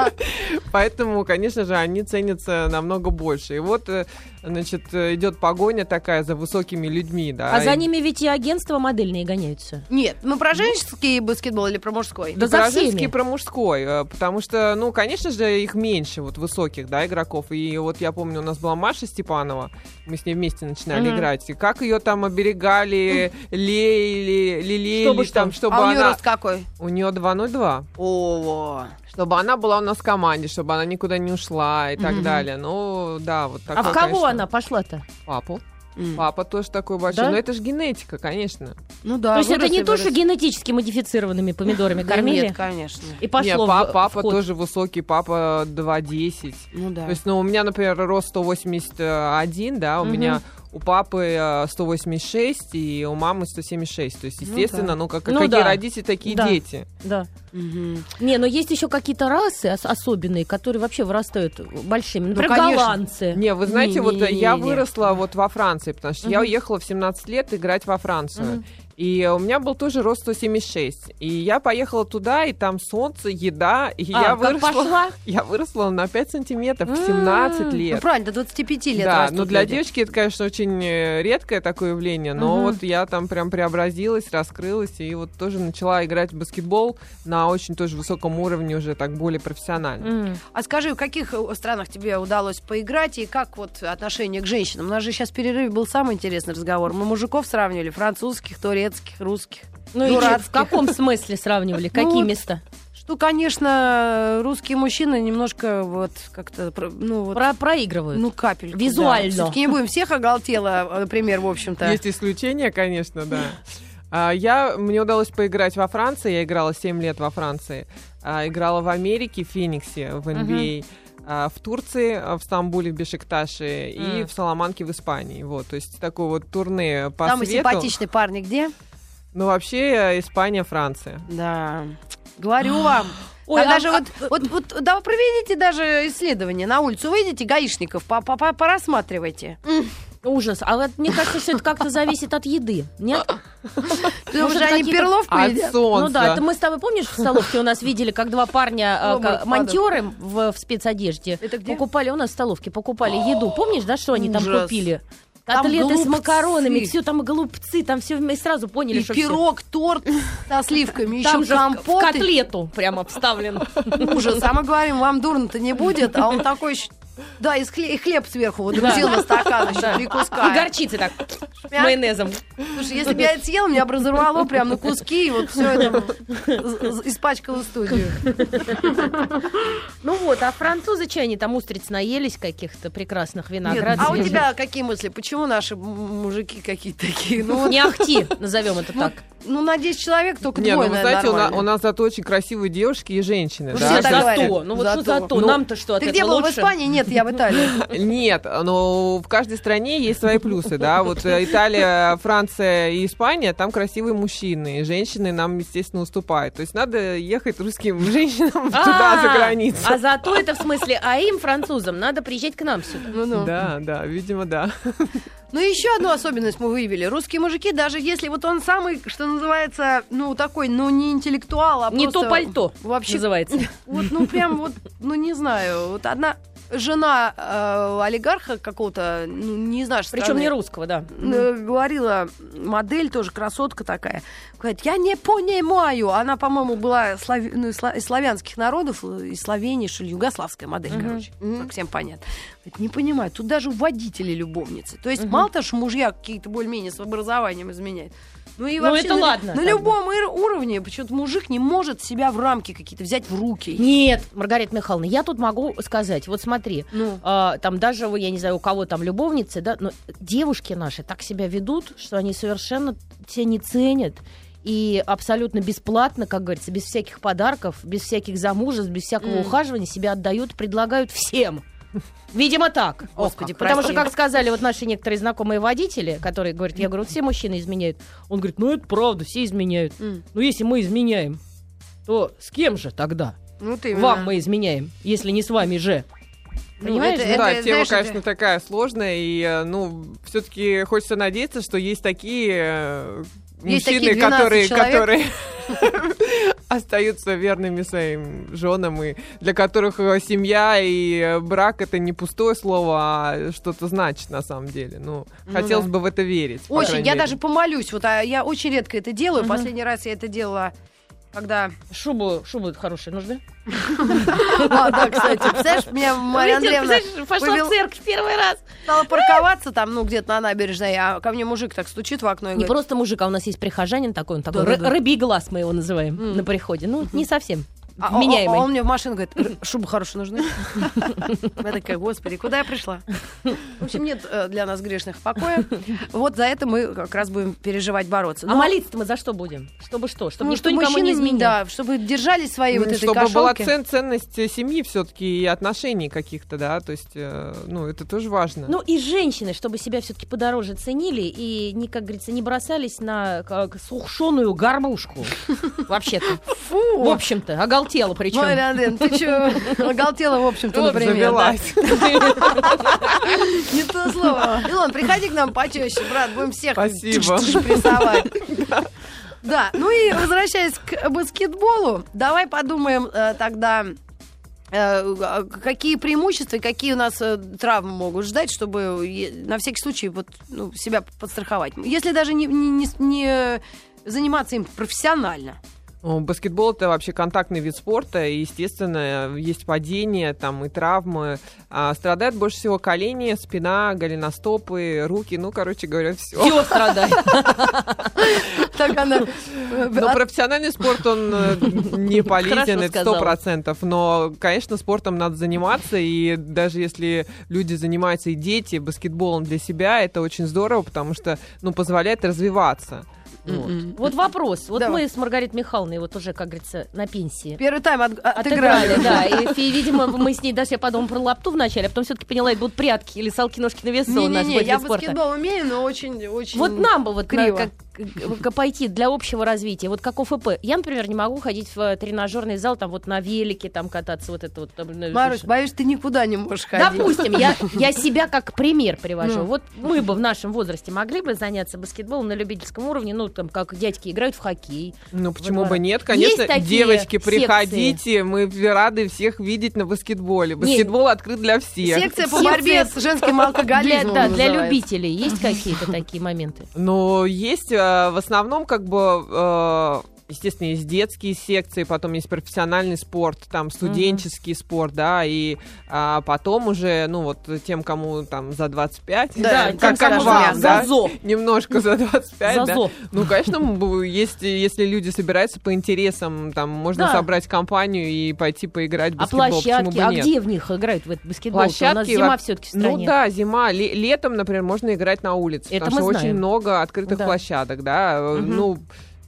Speaker 4: поэтому, конечно же, они ценятся намного больше. И вот, э, значит, э, идет погоня такая за высокими людьми, да.
Speaker 3: А за
Speaker 4: и-
Speaker 3: ними ведь и агентства модельные гоняются.
Speaker 2: Нет, мы про женский баскетбол или про мужской?
Speaker 3: Да
Speaker 4: И
Speaker 3: за
Speaker 4: про
Speaker 3: всеми.
Speaker 4: женский, про мужской, э, потому что, ну, конечно же, их меньше, вот, высоких, да, игроков. И вот я помню, у нас была Маша Степанова, мы с ней вместе начинали
Speaker 3: Мгм.
Speaker 4: играть. И как ее там оберегали, леяли, лелеяли,
Speaker 3: Чтобы что?
Speaker 4: там, чтобы
Speaker 2: а у нее
Speaker 4: она...
Speaker 2: рост какой?
Speaker 4: У нее 2,02.
Speaker 2: О,
Speaker 4: Чтобы она была у нас в команде, чтобы она никуда не ушла и так
Speaker 2: Мгм.
Speaker 4: далее. Ну, да, вот
Speaker 3: А
Speaker 4: такое,
Speaker 3: в кого
Speaker 4: конечно.
Speaker 3: Она пошла-то?
Speaker 4: Папу.
Speaker 2: М.
Speaker 4: Папа тоже такой большой.
Speaker 3: Да?
Speaker 4: Но это же генетика, конечно.
Speaker 2: Ну да.
Speaker 3: То есть это не то, что генетически модифицированными помидорами кормили?
Speaker 2: Нет, конечно.
Speaker 3: И пошло
Speaker 4: Не,
Speaker 3: в-
Speaker 4: па-
Speaker 3: в
Speaker 4: папа
Speaker 3: ход.
Speaker 4: тоже высокий, папа 2,10.
Speaker 2: Ну да.
Speaker 4: То есть, ну, у меня, например, рост 181, да, у
Speaker 3: Мгм.
Speaker 4: меня у папы э, 186 и у мамы 176. То есть,
Speaker 2: Ну
Speaker 4: естественно,
Speaker 2: да.
Speaker 4: ну, как,
Speaker 3: Ну
Speaker 4: какие
Speaker 3: да.
Speaker 4: родители, такие
Speaker 3: Да.
Speaker 4: дети.
Speaker 3: Да.
Speaker 2: Мгм.
Speaker 3: Не, но есть еще какие-то расы ос- особенные, которые вообще вырастают большими. Например,
Speaker 2: Ну, конечно.
Speaker 3: голландцы.
Speaker 4: Не, вы знаете, вот
Speaker 2: Не-не-не-не-не.
Speaker 4: я выросла вот во Франции, потому что я
Speaker 3: Мгм.
Speaker 4: уехала в 17 лет играть во Францию.
Speaker 3: Мгм.
Speaker 4: И у меня был тоже рост 176. И я поехала туда, и там солнце, еда, и
Speaker 3: А,
Speaker 4: я выросла.
Speaker 3: пошла?
Speaker 4: Я выросла на 5 сантиметров в
Speaker 3: М.
Speaker 4: 17
Speaker 2: Ну
Speaker 4: лет.
Speaker 2: правильно, до 25 лет
Speaker 4: да, но для
Speaker 2: люди.
Speaker 4: девочки это, конечно, очень э, редкое такое явление, но
Speaker 3: Мгм.
Speaker 4: вот я там прям преобразилась, раскрылась, и вот тоже начала играть в баскетбол на очень тоже высоком уровне, уже так более профессионально.
Speaker 3: М.
Speaker 2: А скажи, в каких э, странах тебе удалось поиграть и как вот отношение к женщинам? У нас же сейчас в перерыве был самый интересный разговор. Мы мужиков сравнивали, французских, турецких, русских.
Speaker 3: Ну и че- в
Speaker 2: Дурацких.
Speaker 3: каком смысле сравнивали? Какие
Speaker 2: Ну вот,
Speaker 3: места?
Speaker 2: Что, конечно, русские мужчины немножко вот как-то, ну вот,
Speaker 3: Про проигрывают.
Speaker 2: ну капельку.
Speaker 3: Визуально.
Speaker 2: Все-таки не будем всех оголтело, например, в общем-то.
Speaker 4: Есть исключения, конечно, да. А, Я, мне удалось поиграть во Франции, я играла 7 лет во Франции, А, играла в Америке, в Фениксе, в NBA, а, в Турции, а, в Стамбуле, в Бешикташе и
Speaker 3: М.
Speaker 4: в Саламанке в Испании. Вот, то есть такое вот турне по
Speaker 2: Самый
Speaker 4: свету.
Speaker 2: симпатичный парни где?
Speaker 4: Ну, вообще, Испания, Франция.
Speaker 2: Да. Говорю вам.
Speaker 3: Ой, а-
Speaker 2: даже вот, вот, вот, да, проведите даже исследование на улицу, выйдите, гаишников, по- по- по- порассматривайте.
Speaker 3: Ужас. А вот мне кажется, что это как-то зависит от еды. Нет?
Speaker 2: Потому что они перловку
Speaker 4: От
Speaker 2: едят.
Speaker 4: солнца.
Speaker 3: Ну да, это мы с тобой, помнишь, в столовке у нас видели, как два парня, э, монтеры в, в спецодежде,
Speaker 2: Это где?
Speaker 3: покупали у нас в столовке, покупали еду. Помнишь, да, что они там
Speaker 2: Ужас.
Speaker 3: купили?
Speaker 2: Там
Speaker 3: Котлеты с
Speaker 2: голубцы.
Speaker 3: макаронами, все там голубцы, там все мы сразу поняли,
Speaker 2: И
Speaker 3: что
Speaker 2: пирог, торт со сливками,
Speaker 3: там
Speaker 2: еще
Speaker 3: же в
Speaker 2: компот.
Speaker 3: котлету прямо вставлен.
Speaker 2: Ужас. А мы говорим, вам дурно-то не будет, а он такой еще... Да, и хлеб сверху вот взял на стакан еще три куска.
Speaker 3: И горчицы так, майонезом.
Speaker 2: Слушай, если бы я это съела, меня бы разорвало прям на куски, и вот все это испачкало студию.
Speaker 3: Ну вот, а французы что, они там устриц наелись каких-то прекрасных виноград?
Speaker 2: а у тебя какие мысли? Почему наши мужики какие-то такие? Ну, вот,
Speaker 3: Не ахти, назовем это
Speaker 2: ну,
Speaker 3: так.
Speaker 2: ну, на 10 человек только
Speaker 4: Не, ну
Speaker 2: двое,
Speaker 4: вы
Speaker 2: наверное,
Speaker 4: знаете, у, на-
Speaker 2: нормально.
Speaker 4: у нас зато очень красивые девушки и женщины.
Speaker 2: Ну,
Speaker 4: да?
Speaker 2: все так
Speaker 3: зато,
Speaker 2: говорят.
Speaker 3: ну вот что
Speaker 2: Зато.
Speaker 3: зато,
Speaker 4: Ну,
Speaker 3: нам-то что от
Speaker 2: Ты
Speaker 3: этого
Speaker 2: где был, в? Испании? Нет, я в Италии.
Speaker 4: Нет, но в каждой стране есть свои плюсы, да. Вот э, Италия, Франция и Испания, там красивые мужчины, и женщины нам, естественно, уступают. То есть надо ехать русским женщинам туда, за
Speaker 3: А,
Speaker 4: границу.
Speaker 3: А зато это в смысле, а им, французам, надо приезжать к нам сюда.
Speaker 2: Ну-ну.
Speaker 4: Да, да, видимо, да.
Speaker 2: Ну, еще одну особенность мы выявили. Русские мужики, даже если вот он самый, что называется, ну, такой, ну, не интеллектуал, а
Speaker 3: Не
Speaker 2: просто...
Speaker 3: то пальто
Speaker 2: Вообще,
Speaker 3: называется.
Speaker 2: вот, ну, прям вот, ну, не знаю, вот одна жена э, олигарха какого-то, ну, не знаю,
Speaker 3: Причем не русского, да.
Speaker 2: э, говорила, модель тоже красотка такая, говорит, я не понимаю, она, по-моему, была слави- ну, из сла- из славянских народов, э, из Словении, что ли, югославская модель,
Speaker 3: Мгм.
Speaker 2: короче,
Speaker 3: Мгм.
Speaker 2: как всем понятно. Говорит, не понимаю, тут даже водители любовницы, то есть
Speaker 3: Мгм.
Speaker 2: мало того, что мужья какие-то более-менее с образованием изменяют, ну и
Speaker 3: Ну,
Speaker 2: вообще
Speaker 3: это
Speaker 2: на,
Speaker 3: ладно,
Speaker 2: на
Speaker 3: бы.
Speaker 2: любом ир- уровне почему-то мужик не может себя в рамки какие-то взять в руки.
Speaker 3: Нет, Маргарита Михайловна, я тут могу сказать, вот смотри,
Speaker 2: Ну,
Speaker 3: а, там даже, я не знаю, у кого там любовницы, да, но девушки наши так себя ведут, что они совершенно тебя не ценят. И абсолютно бесплатно, как говорится, без всяких подарков, без всяких замужеств, без всякого
Speaker 2: М.
Speaker 3: ухаживания себя отдают, предлагают всем. Видимо, так. Господи,
Speaker 2: как
Speaker 3: потому что, как сказали вот наши некоторые знакомые водители, которые говорят, я говорю, вот все мужчины изменяют. Он говорит, ну это правда, все изменяют.
Speaker 2: м,
Speaker 3: Ну если мы изменяем, то с кем же тогда?
Speaker 2: ну ты
Speaker 3: Вам мы изменяем, если не с вами же.
Speaker 2: Ну,
Speaker 3: Понимаешь?
Speaker 2: это-
Speaker 4: Ну да,
Speaker 2: это,
Speaker 4: тема,
Speaker 2: знаешь, это-
Speaker 4: конечно, такая сложная, и, э, ну, все-таки хочется надеяться, что есть такие э,
Speaker 2: Есть
Speaker 4: мужчины,
Speaker 2: такие 12
Speaker 4: которые,
Speaker 2: человек.
Speaker 4: которые остаются верными своим женам, и для которых э, семья и э, брак это не пустое слово, а что-то значит на самом деле. Ну,
Speaker 2: Ну
Speaker 4: хотелось
Speaker 2: да.
Speaker 4: бы в это верить.
Speaker 2: Очень, я
Speaker 4: мере.
Speaker 2: даже помолюсь. Вот а, я очень редко это делаю.
Speaker 3: Мгм.
Speaker 2: Последний раз я это делала когда...
Speaker 3: Шубу, шубу хорошие нужны?
Speaker 2: А, да, кстати, представляешь, меня Марья Андреевна
Speaker 3: Пошла
Speaker 2: повел-
Speaker 3: в церковь первый раз.
Speaker 2: стала парковаться там, ну, где-то на набережной, а ко мне мужик так стучит в окно и
Speaker 3: Не
Speaker 2: говорит,
Speaker 3: просто мужик, а у нас есть прихожанин такой, он такой, рыбий глаз мы его называем на приходе. Ну, не совсем.
Speaker 2: А, а-
Speaker 3: Вменяемый.
Speaker 2: а он мне в машину говорит, «Р- шубы хорошие нужны. Я такая, господи, куда я пришла? В общем, нет э, для нас грешных покоя. Вот за это мы как раз будем переживать, бороться.
Speaker 3: А
Speaker 2: Но-
Speaker 3: молиться-то мы за что будем? Чтобы что? Чтобы
Speaker 2: Ну,
Speaker 3: никто никому не изменил.
Speaker 2: Да, чтобы держались своей вот этой
Speaker 4: Чтобы была
Speaker 2: кошелки.
Speaker 4: цен- ценность э, семьи все-таки и отношений каких-то, да, то есть, э, ну, это тоже важно.
Speaker 3: Ну и женщины, чтобы себя все-таки подороже ценили и, не, как говорится, не бросались на сухшеную горбушку. Вообще-то.
Speaker 2: Фу!
Speaker 3: В общем-то, оголтела причем.
Speaker 2: Марья Андреевна, ты что, оголтела, в общем-то,
Speaker 4: Вот
Speaker 2: например. Не то слово. Илон, приходи к нам почаще, брат, будем всех прессовать. Да, ну и возвращаясь к баскетболу, давай подумаем э, тогда, э, какие преимущества и какие у нас э, травмы могут ждать, чтобы е- на всякий случай вот, ну, себя подстраховать. Если даже не, не- не- не заниматься им профессионально.
Speaker 4: Ну, Баскетбол это вообще контактный вид спорта, и, естественно, есть падения там и травмы. А, страдают больше всего колени, спина, голеностопы, руки, ну, короче говоря, все.
Speaker 3: Все страдает.
Speaker 2: Так она...
Speaker 4: Но профессиональный спорт, он э, не полезен, это сто процентов. Но, конечно, спортом надо заниматься, и даже если люди занимаются и дети баскетболом для себя, это очень здорово, потому что, ну, позволяет развиваться. Вот.
Speaker 3: Вот вопрос. Вот
Speaker 2: Давай.
Speaker 3: мы с Маргаритой Михайловной вот уже, как говорится, на пенсии.
Speaker 2: Первый тайм от- отыграли.
Speaker 3: Отыграли, да. И, видимо, мы с ней даже я подумала про лапту вначале, а потом все-таки поняла, это будут прятки или салки-ножки на весу у нас будет
Speaker 2: я
Speaker 3: спорта.
Speaker 2: баскетбол умею, но очень, очень...
Speaker 3: Вот нам бы вот
Speaker 2: криво.
Speaker 3: как, пойти для общего развития, вот как ОФП. Я, например, не могу ходить в э, тренажерный зал, там вот на велике, там кататься, вот это вот. там, э,
Speaker 2: Марусь, боюсь, ты никуда не можешь ходить.
Speaker 3: Допустим, я, я себя как пример привожу.
Speaker 2: Ну.
Speaker 3: Вот мы бы в нашем возрасте могли бы заняться баскетболом на любительском уровне, ну, там, как дядьки играют в хоккей.
Speaker 4: Ну, почему бы нет? Конечно,
Speaker 3: Есть такие
Speaker 4: девочки,
Speaker 3: секции?
Speaker 4: приходите, мы рады всех видеть на баскетболе. Баскетбол открыт для всех.
Speaker 2: Секция по борьбе с женским алкоголизмом
Speaker 3: Для, да, для любителей есть какие-то такие моменты?
Speaker 4: Но есть э, в основном как бы... Естественно, есть детские секции, потом есть профессиональный спорт, там студенческий спорт, да, и а, потом уже, ну вот тем, кому там за 25,
Speaker 2: Да,
Speaker 3: тем,
Speaker 4: как, как
Speaker 3: кому
Speaker 4: вам,
Speaker 3: за
Speaker 4: да,
Speaker 3: зо.
Speaker 4: немножко за 25, да.
Speaker 3: Зазо.
Speaker 4: Ну, конечно, есть, если люди собираются по интересам, там можно
Speaker 3: Да.
Speaker 4: собрать компанию и пойти поиграть в
Speaker 3: А
Speaker 4: баскетбол, почему
Speaker 3: площадки,
Speaker 4: бы
Speaker 3: а где в них играют в этот баскетбол? У нас
Speaker 4: Площадки
Speaker 3: зима
Speaker 4: во-
Speaker 3: все-таки в
Speaker 4: Ну
Speaker 3: стране.
Speaker 4: да, зима. Ле- летом, например, можно играть на улице,
Speaker 3: Это
Speaker 4: потому что очень
Speaker 3: знаем.
Speaker 4: много открытых
Speaker 3: Да.
Speaker 4: площадок, да.
Speaker 3: Мгм.
Speaker 4: Ну,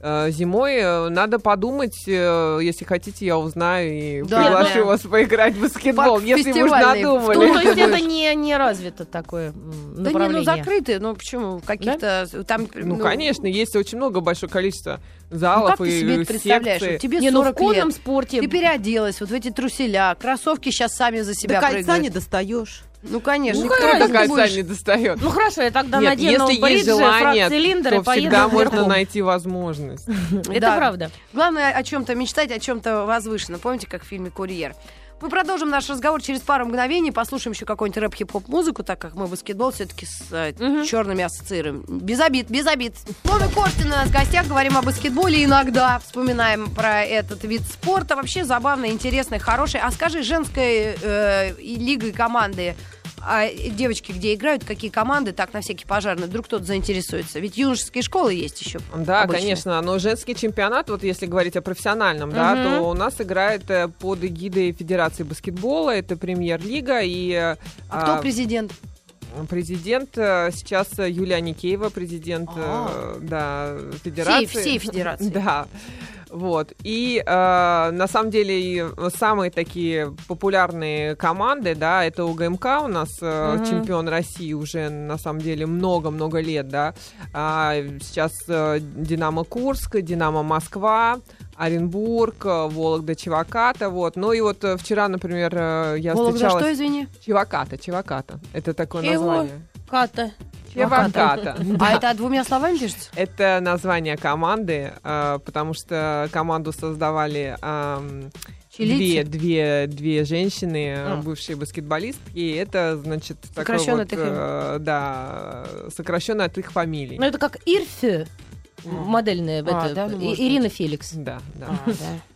Speaker 4: зимой э, надо подумать, э, если хотите, я узнаю и
Speaker 2: Да,
Speaker 4: приглашу
Speaker 2: да.
Speaker 4: вас поиграть в баскетбол,
Speaker 2: Парк
Speaker 4: если вы уж
Speaker 2: фестивальный.
Speaker 3: Ну,
Speaker 4: надумали.
Speaker 3: то есть это не, не развито такое
Speaker 2: Да не, ну закрытые, ну почему? Каких-то там...
Speaker 4: Ну, конечно, есть очень много, большое количество
Speaker 2: Ну,
Speaker 4: залов
Speaker 2: как ты
Speaker 4: и
Speaker 2: себе это представляешь?
Speaker 4: секций.
Speaker 2: Вот тебе
Speaker 3: Не, ну в
Speaker 2: 40
Speaker 3: конном
Speaker 2: лет.
Speaker 3: спорте...
Speaker 2: Ты переоделась вот в эти труселя, кроссовки сейчас сами за себя
Speaker 5: До кольца
Speaker 2: прыгают.
Speaker 5: не достаешь.
Speaker 2: Ну, конечно.
Speaker 3: Ну,
Speaker 4: Кто кольца
Speaker 2: будешь.
Speaker 4: не достает?
Speaker 3: Ну хорошо, я тогда
Speaker 4: Нет,
Speaker 3: надену
Speaker 4: если есть
Speaker 3: бриджи,
Speaker 4: желание,
Speaker 3: фрак-цилиндр и
Speaker 4: то
Speaker 3: поеду
Speaker 4: всегда можно
Speaker 3: верхом.
Speaker 4: найти возможность.
Speaker 3: Это
Speaker 2: Да.
Speaker 3: правда.
Speaker 2: Главное о чем-то мечтать, о чем-то возвышенном. Помните, как в фильме «Курьер»? Мы продолжим наш разговор через пару мгновений, послушаем еще какую-нибудь рэп-хип-хоп музыку, так как мы баскетбол все-таки с э,
Speaker 3: Мгм.
Speaker 2: черными ассоциируем. Без обид, без обид. Новый Костин у нас в гостях, говорим о баскетболе иногда, вспоминаем про этот вид спорта. Вообще забавный, интересный, хороший. А скажи, женской э, лигой команды а девочки, где играют, какие команды, так, на всякий пожарный, вдруг кто-то заинтересуется. Ведь юношеские школы есть еще.
Speaker 4: Да,
Speaker 2: обычные.
Speaker 4: конечно, но женский чемпионат, вот если говорить о профессиональном, да,
Speaker 3: Мгм.
Speaker 4: то у нас играет э, под эгидой Федерации баскетбола, это премьер-лига, и э,
Speaker 2: А кто
Speaker 4: а,
Speaker 2: президент?
Speaker 4: президент э, сейчас Юлия Никеева, президент, э, да, Федерации.
Speaker 2: Всей, всей федерации.
Speaker 4: Да. Вот. И э, на самом деле самые такие популярные команды, да, это УГМК у нас э,
Speaker 3: Мгм.
Speaker 4: чемпион России уже на самом деле много-много лет, да. А, сейчас э, Динамо Курск, Динамо Москва, Оренбург, э, Вологда, Чеваката, вот. Ну и вот э, вчера, например, э, я
Speaker 2: Вологда,
Speaker 4: встречалась...
Speaker 2: что, извини?
Speaker 4: Чеваката, Чеваката. Это такое
Speaker 3: Чего?
Speaker 4: название.
Speaker 3: Ката.
Speaker 4: Чеваката.
Speaker 2: А это двумя словами пишется?
Speaker 4: Это название команды, э, потому что команду создавали эм, две, две, две женщины, э,
Speaker 2: А.
Speaker 4: бывшие баскетболистки, и это, значит, такой
Speaker 2: Сокращенно
Speaker 4: вот,
Speaker 2: от их
Speaker 4: э, да, сокращенно от их фамилий.
Speaker 3: Ну это как Ирфе. Модельная.
Speaker 2: А,
Speaker 3: это,
Speaker 2: да, ну, может
Speaker 3: Ирина Феликс.
Speaker 4: Да, да.
Speaker 2: А, да.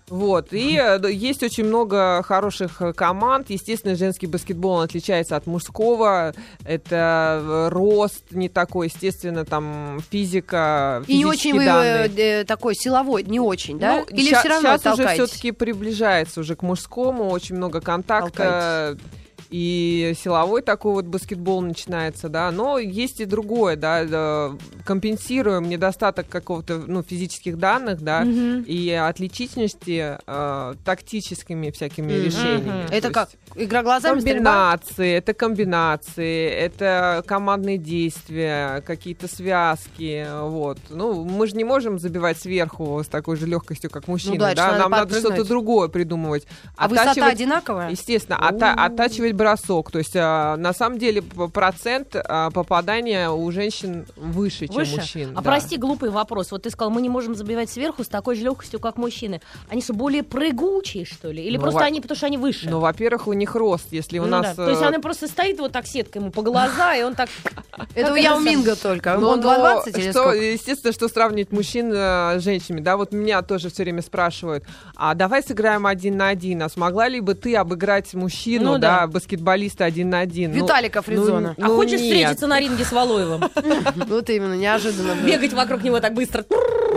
Speaker 4: Вот, и э, есть очень много хороших э, команд. Естественно, женский баскетбол он отличается от мужского. Это э, рост не такой, естественно, там физика,
Speaker 2: И не очень вы э, такой силовой, не очень, да?
Speaker 4: Ну,
Speaker 2: Или
Speaker 4: ща-
Speaker 2: все равно
Speaker 4: щас уже
Speaker 2: толкаетесь?
Speaker 4: все-таки приближается уже к мужскому, очень много контакта. И силовой такой вот баскетбол начинается, да, но есть и другое, да, да, компенсируем недостаток какого-то, ну, физических данных, да,
Speaker 3: Мгм.
Speaker 4: и отличительности э, тактическими всякими
Speaker 2: Мгм.
Speaker 4: решениями.
Speaker 2: Это
Speaker 4: То
Speaker 2: как? Игра глазами, стрельба?
Speaker 4: Комбинации, это комбинации, это командные действия, какие-то связки, вот. Ну, мы же не можем забивать сверху с такой же легкостью, как мужчины,
Speaker 2: Ну да,
Speaker 4: да, нам надо что-то другое придумывать.
Speaker 2: А высота
Speaker 4: Оттачивать-
Speaker 2: одинаковая?
Speaker 4: Естественно, ота- оттачивать бросок. То есть, а, на самом деле, процент а, попадания у женщин выше, чем
Speaker 3: Выше?
Speaker 4: у мужчин.
Speaker 3: А
Speaker 4: да.
Speaker 3: прости, глупый вопрос. Вот ты сказал, мы не можем забивать сверху с такой же легкостью, как мужчины. Они что, более прыгучие, что ли? Или
Speaker 4: Ну,
Speaker 3: просто
Speaker 4: во-
Speaker 3: они, потому что они выше?
Speaker 4: Ну, во-первых, у них рост. Если у
Speaker 3: Ну
Speaker 4: нас...
Speaker 3: да. То есть
Speaker 4: э,
Speaker 3: она просто стоит вот так сеткой ему по глаза, и он так...
Speaker 2: Это у Яо Минга только.
Speaker 4: Ну,
Speaker 2: Он
Speaker 4: но
Speaker 2: 2,20 или
Speaker 4: что,
Speaker 2: сколько?
Speaker 4: Естественно, что сравнивать мужчин э, с женщинами. Да, вот меня тоже все время спрашивают, а давай сыграем один на один. А смогла ли бы ты обыграть мужчину,
Speaker 3: Ну
Speaker 4: да,
Speaker 3: да.
Speaker 4: Баскетболиста один на один? Ну,
Speaker 2: Виталика Фридзона.
Speaker 3: А
Speaker 4: ну,
Speaker 3: хочешь
Speaker 4: нет.
Speaker 3: встретиться на ринге с Валуевым?
Speaker 2: Вот именно, неожиданно.
Speaker 3: Бегать вокруг него так быстро,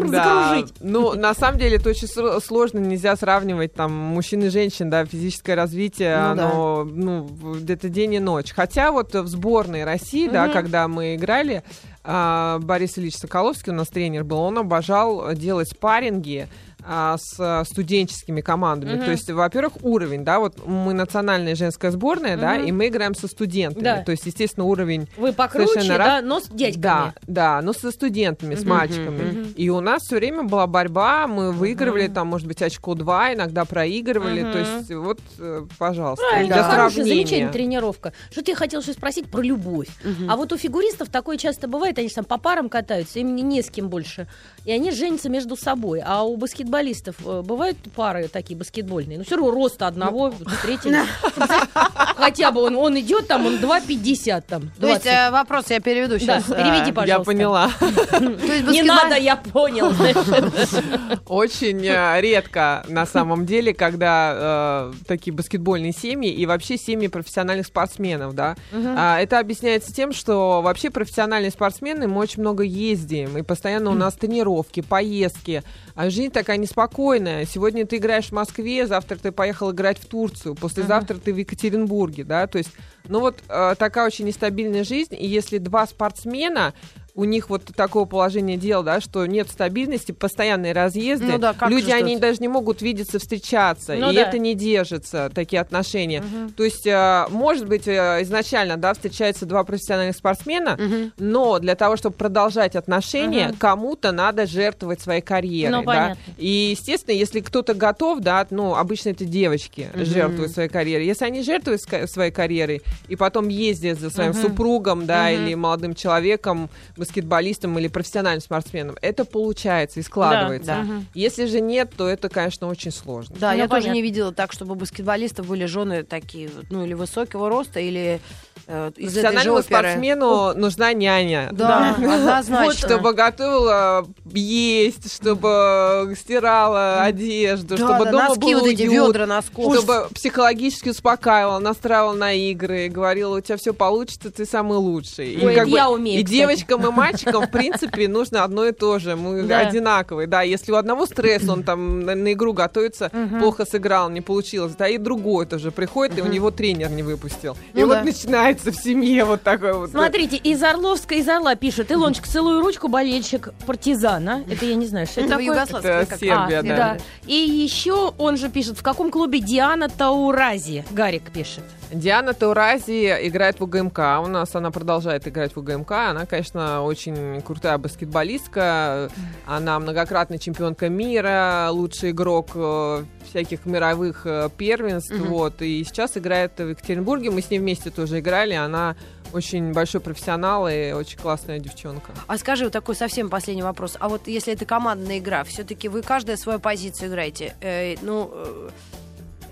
Speaker 4: Да.
Speaker 3: закружить.
Speaker 4: Ну, на самом деле, это очень сл- сложно, нельзя сравнивать там мужчин и женщин, да, физическое развитие,
Speaker 2: Ну да.
Speaker 4: оно, ну, это день и ночь. Хотя вот в сборной России, да, когда мы играли, а, Борис Ильич Соколовский, у нас тренер был, он обожал делать спарринги а, с а, студенческими командами.
Speaker 3: Мгм.
Speaker 4: То есть, во-первых, уровень, да, вот мы национальная женская сборная, да,
Speaker 3: Мгм.
Speaker 4: и мы играем со студентами.
Speaker 3: Да.
Speaker 4: То есть, естественно, уровень
Speaker 3: Вы покруче,
Speaker 4: Совершенно
Speaker 3: да, но с дядьками.
Speaker 4: да, да, но со студентами, с
Speaker 3: Мгм,
Speaker 4: мальчиками.
Speaker 3: мгм.
Speaker 4: И у нас все время была борьба, мы выигрывали там, может быть, очко два, иногда проигрывали.
Speaker 3: Мгм.
Speaker 4: То есть, вот, э, пожалуйста,
Speaker 3: Правильно,
Speaker 4: для
Speaker 3: хорошая,
Speaker 4: сравнения.
Speaker 3: замечательная тренировка. Что-то я хотела что спросить про любовь.
Speaker 2: Мгм.
Speaker 3: А вот у фигуристов такое часто бывает, они же там по парам катаются, им не, не с кем больше. И они женятся между собой. А у баскетболистов э, бывают пары такие баскетбольные? Ну, все равно роста одного встретили. Хотя бы он, он идет там, он 2,50 там.
Speaker 2: То есть
Speaker 3: 20.
Speaker 2: э, вопрос я переведу
Speaker 3: Да,
Speaker 2: сейчас.
Speaker 3: переведи,
Speaker 4: Я
Speaker 3: пожалуйста.
Speaker 4: поняла.
Speaker 2: То есть
Speaker 3: Не надо, я понял.
Speaker 4: Очень э, редко, на самом деле, когда такие баскетбольные семьи и вообще семьи профессиональных спортсменов, да. А, Это объясняется тем, что вообще профессиональные спортсмены, мы очень много ездим, и постоянно у нас тренировки, поездки. А жизнь такая неспокойная. Сегодня ты играешь в Москве, завтра ты поехал играть в Турцию, послезавтра ты в Екатеринбурге, да. То есть, ну вот э, такая очень нестабильная жизнь, и если два спортсмена у них вот такое положение дел, да, что нет стабильности, постоянные разъезды,
Speaker 2: Ну да, как
Speaker 4: люди, они даже не могут видеться, встречаться,
Speaker 3: Ну
Speaker 4: и
Speaker 3: да.
Speaker 4: это не держится, такие отношения. То есть, э, может быть, э, изначально, да, встречаются два профессиональных спортсмена,
Speaker 2: Мгм.
Speaker 4: но для того, чтобы продолжать отношения, кому-то надо жертвовать своей карьерой,
Speaker 3: Ну,
Speaker 4: да.
Speaker 3: понятно.
Speaker 4: И, естественно, если кто-то готов, да, ну, обычно это девочки жертвуют своей карьерой. Если они жертвуют своей карьерой и потом ездят за своим супругом, да, или молодым человеком, баскетболистом или профессиональным спортсменом, это получается и складывается.
Speaker 2: да.
Speaker 4: Если же нет, то это, конечно, очень сложно.
Speaker 2: Да,
Speaker 3: Ну,
Speaker 2: я тоже
Speaker 3: понятно.
Speaker 2: не видела так, чтобы у баскетболистов были жены такие, ну, или высокого роста, или э, из
Speaker 4: Профессиональному спортсмену нужна няня.
Speaker 2: Да, однозначно.
Speaker 4: Вот, чтобы готовила есть, чтобы стирала одежду,
Speaker 2: Да,
Speaker 4: чтобы
Speaker 2: да,
Speaker 4: дома
Speaker 2: носки
Speaker 4: было
Speaker 2: вот эти,
Speaker 4: уют,
Speaker 2: ведра носков.
Speaker 4: чтобы психологически успокаивала, настраивала на игры, говорила, у тебя все получится, ты самый лучший.
Speaker 3: Ой, это я умею,
Speaker 4: и
Speaker 3: кстати.
Speaker 4: девочкам и мальчикам, в принципе, нужно одно и то же. Мы
Speaker 3: Да.
Speaker 4: одинаковые. Да, если у одного стресс, он там на, на игру готовится, плохо сыграл, не получилось, да, и другой тоже приходит, и у него тренер не выпустил. и
Speaker 2: Ну
Speaker 4: вот
Speaker 2: да.
Speaker 4: начинается в семье вот такой вот.
Speaker 3: Смотрите, из Орловска, из Орла пишет, Илончик, целую ручку, болельщик партизана. Это я не знаю, что это такое.
Speaker 4: Это Сербия,
Speaker 3: А,
Speaker 4: да.
Speaker 3: да. И еще он же пишет, в каком клубе Диана Таурази? Гарик пишет.
Speaker 4: Диана Таурази играет в УГМК. У нас она продолжает играть в УГМК. Она, конечно, очень крутая баскетболистка. Она многократная чемпионка мира, лучший игрок э, всяких мировых э, первенств. Вот. И сейчас играет в Екатеринбурге. Мы с ней вместе тоже играли. Она очень большой профессионал и очень классная девчонка.
Speaker 2: А скажи, вот такой совсем последний вопрос. А вот если это командная игра, все-таки вы каждая свою позицию играете. Э, ну, э,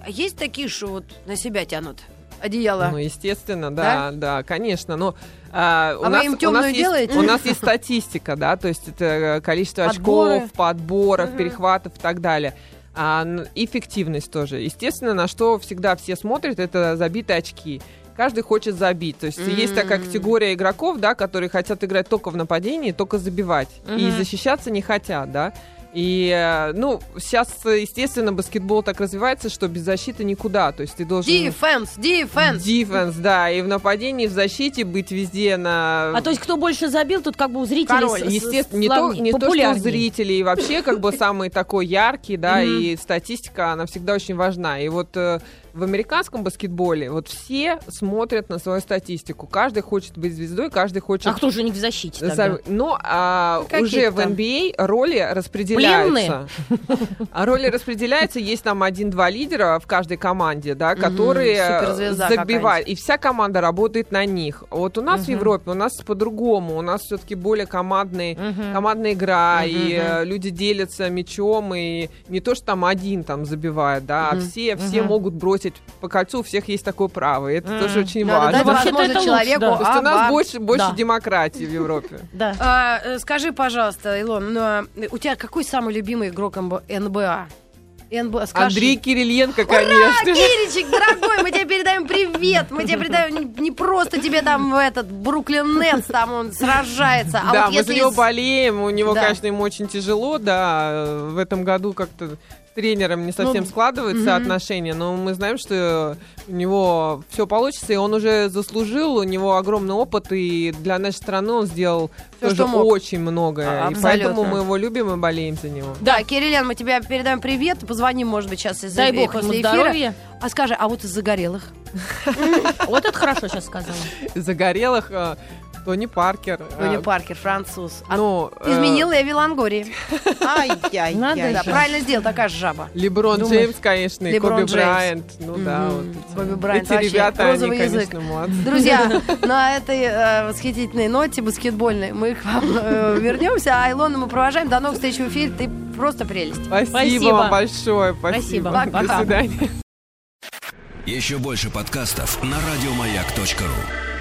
Speaker 2: есть такие, что вот на себя тянут одеяло.
Speaker 4: Ну, естественно, да, да, конечно. Но а, у,
Speaker 2: А вы
Speaker 4: нас,
Speaker 2: им
Speaker 4: у,
Speaker 2: тёмную
Speaker 4: нас есть,
Speaker 2: делаете?
Speaker 4: у нас есть статистика, да, то есть это э, количество
Speaker 2: Подборы.
Speaker 4: очков, подборов, перехватов и так далее. А, эффективность тоже. Естественно, на что всегда все смотрят, это забитые очки. Каждый хочет забить. То есть есть такая категория игроков, да, которые хотят играть только в нападении, только забивать. И
Speaker 3: Мгм.
Speaker 4: защищаться не хотят, да. И, э, ну, сейчас, естественно, баскетбол так развивается, что без защиты никуда. То есть ты должен...
Speaker 2: Defense, defense.
Speaker 4: Дефенс, да, и в нападении, и в защите быть везде на...
Speaker 3: А то есть кто больше забил, тут как бы у зрителей
Speaker 2: Король.
Speaker 3: с-
Speaker 4: Естественно, не то, не то, что у зрителей, вообще как бы самый такой яркий, да, и статистика, она всегда очень важна. И вот э, в американском баскетболе вот все смотрят на свою статистику. Каждый хочет быть звездой, каждый хочет...
Speaker 3: А кто же не в защите тогда?
Speaker 4: Но а,
Speaker 2: Какие
Speaker 4: уже в? NBA роли распределяются. А роли распределяются. Есть там один-два лидера в каждой команде, да, которые э, забивают. И вся команда работает на них. Вот у нас в. Европе у нас по-другому. У нас все-таки более командный, командная игра, и э, люди делятся мячом, и не то, что там один там забивает, да, а все, все могут бросить по кольцу, у всех есть такое право. И это
Speaker 3: Мгм.
Speaker 4: тоже очень
Speaker 2: Надо
Speaker 4: важно.
Speaker 2: дать возможность
Speaker 3: это лучше,
Speaker 2: человеку.
Speaker 3: да.
Speaker 4: То есть у нас
Speaker 2: обо-
Speaker 4: больше, больше
Speaker 3: Да.
Speaker 4: демократии в Европе.
Speaker 3: Да.
Speaker 2: А, э, скажи, пожалуйста, Илон, ну, а, у тебя какой самый любимый игрок НБА? НБА, скажи.
Speaker 4: Андрей Кириленко,
Speaker 2: Ура,
Speaker 4: конечно.
Speaker 2: Киричик, дорогой, мы тебе передаем привет. Мы тебе передаем не, не просто тебе там в этот Бруклин Нетс, там он сражается, а
Speaker 4: да,
Speaker 2: вот
Speaker 4: мы
Speaker 2: если
Speaker 4: за него
Speaker 2: из-
Speaker 4: болеем. У него,
Speaker 2: Да.
Speaker 4: конечно, ему очень тяжело, да. э, В этом году как-то тренером не совсем
Speaker 2: Ну,
Speaker 4: складываются
Speaker 2: мгм.
Speaker 4: отношения, но мы знаем, что у него все получится, и он уже заслужил, у него огромный опыт, и для нашей страны он сделал
Speaker 2: Всё,
Speaker 4: тоже очень многое.
Speaker 2: А,
Speaker 4: и поэтому мы его любим и болеем за него.
Speaker 2: Да, Кириллиан, мы тебе передаем привет. Позвоним, может быть, сейчас из
Speaker 3: Дай бог ему
Speaker 2: после эфира.
Speaker 3: здоровья.
Speaker 2: А скажи, а вот из загорелых?
Speaker 3: Вот это хорошо сейчас сказала.
Speaker 4: Загорелых э, Тони Паркер.
Speaker 2: Тони
Speaker 4: э,
Speaker 2: Паркер, француз. А
Speaker 4: Ну, э,
Speaker 2: Изменил Эви Лангори. Ай-яй-яй. Да, правильно сделал, такая же жаба.
Speaker 4: Леброн
Speaker 2: Думаешь?
Speaker 4: Джеймс, конечно, и Коби. Брайант. Ну да, вот
Speaker 2: Коби Брайант
Speaker 4: эти ребята, они,
Speaker 2: язык.
Speaker 4: конечно, молодцы.
Speaker 2: Друзья, на этой э, восхитительной ноте баскетбольной мы к вам э, вернемся, а Илону мы провожаем. До новых встреч в эфире. Ты просто прелесть.
Speaker 4: Спасибо,
Speaker 3: Спасибо.
Speaker 4: вам большое. Спасибо.
Speaker 3: Спасибо.
Speaker 4: До
Speaker 3: Пока.
Speaker 4: свидания.
Speaker 1: Еще больше подкастов на радиомаяк.ру.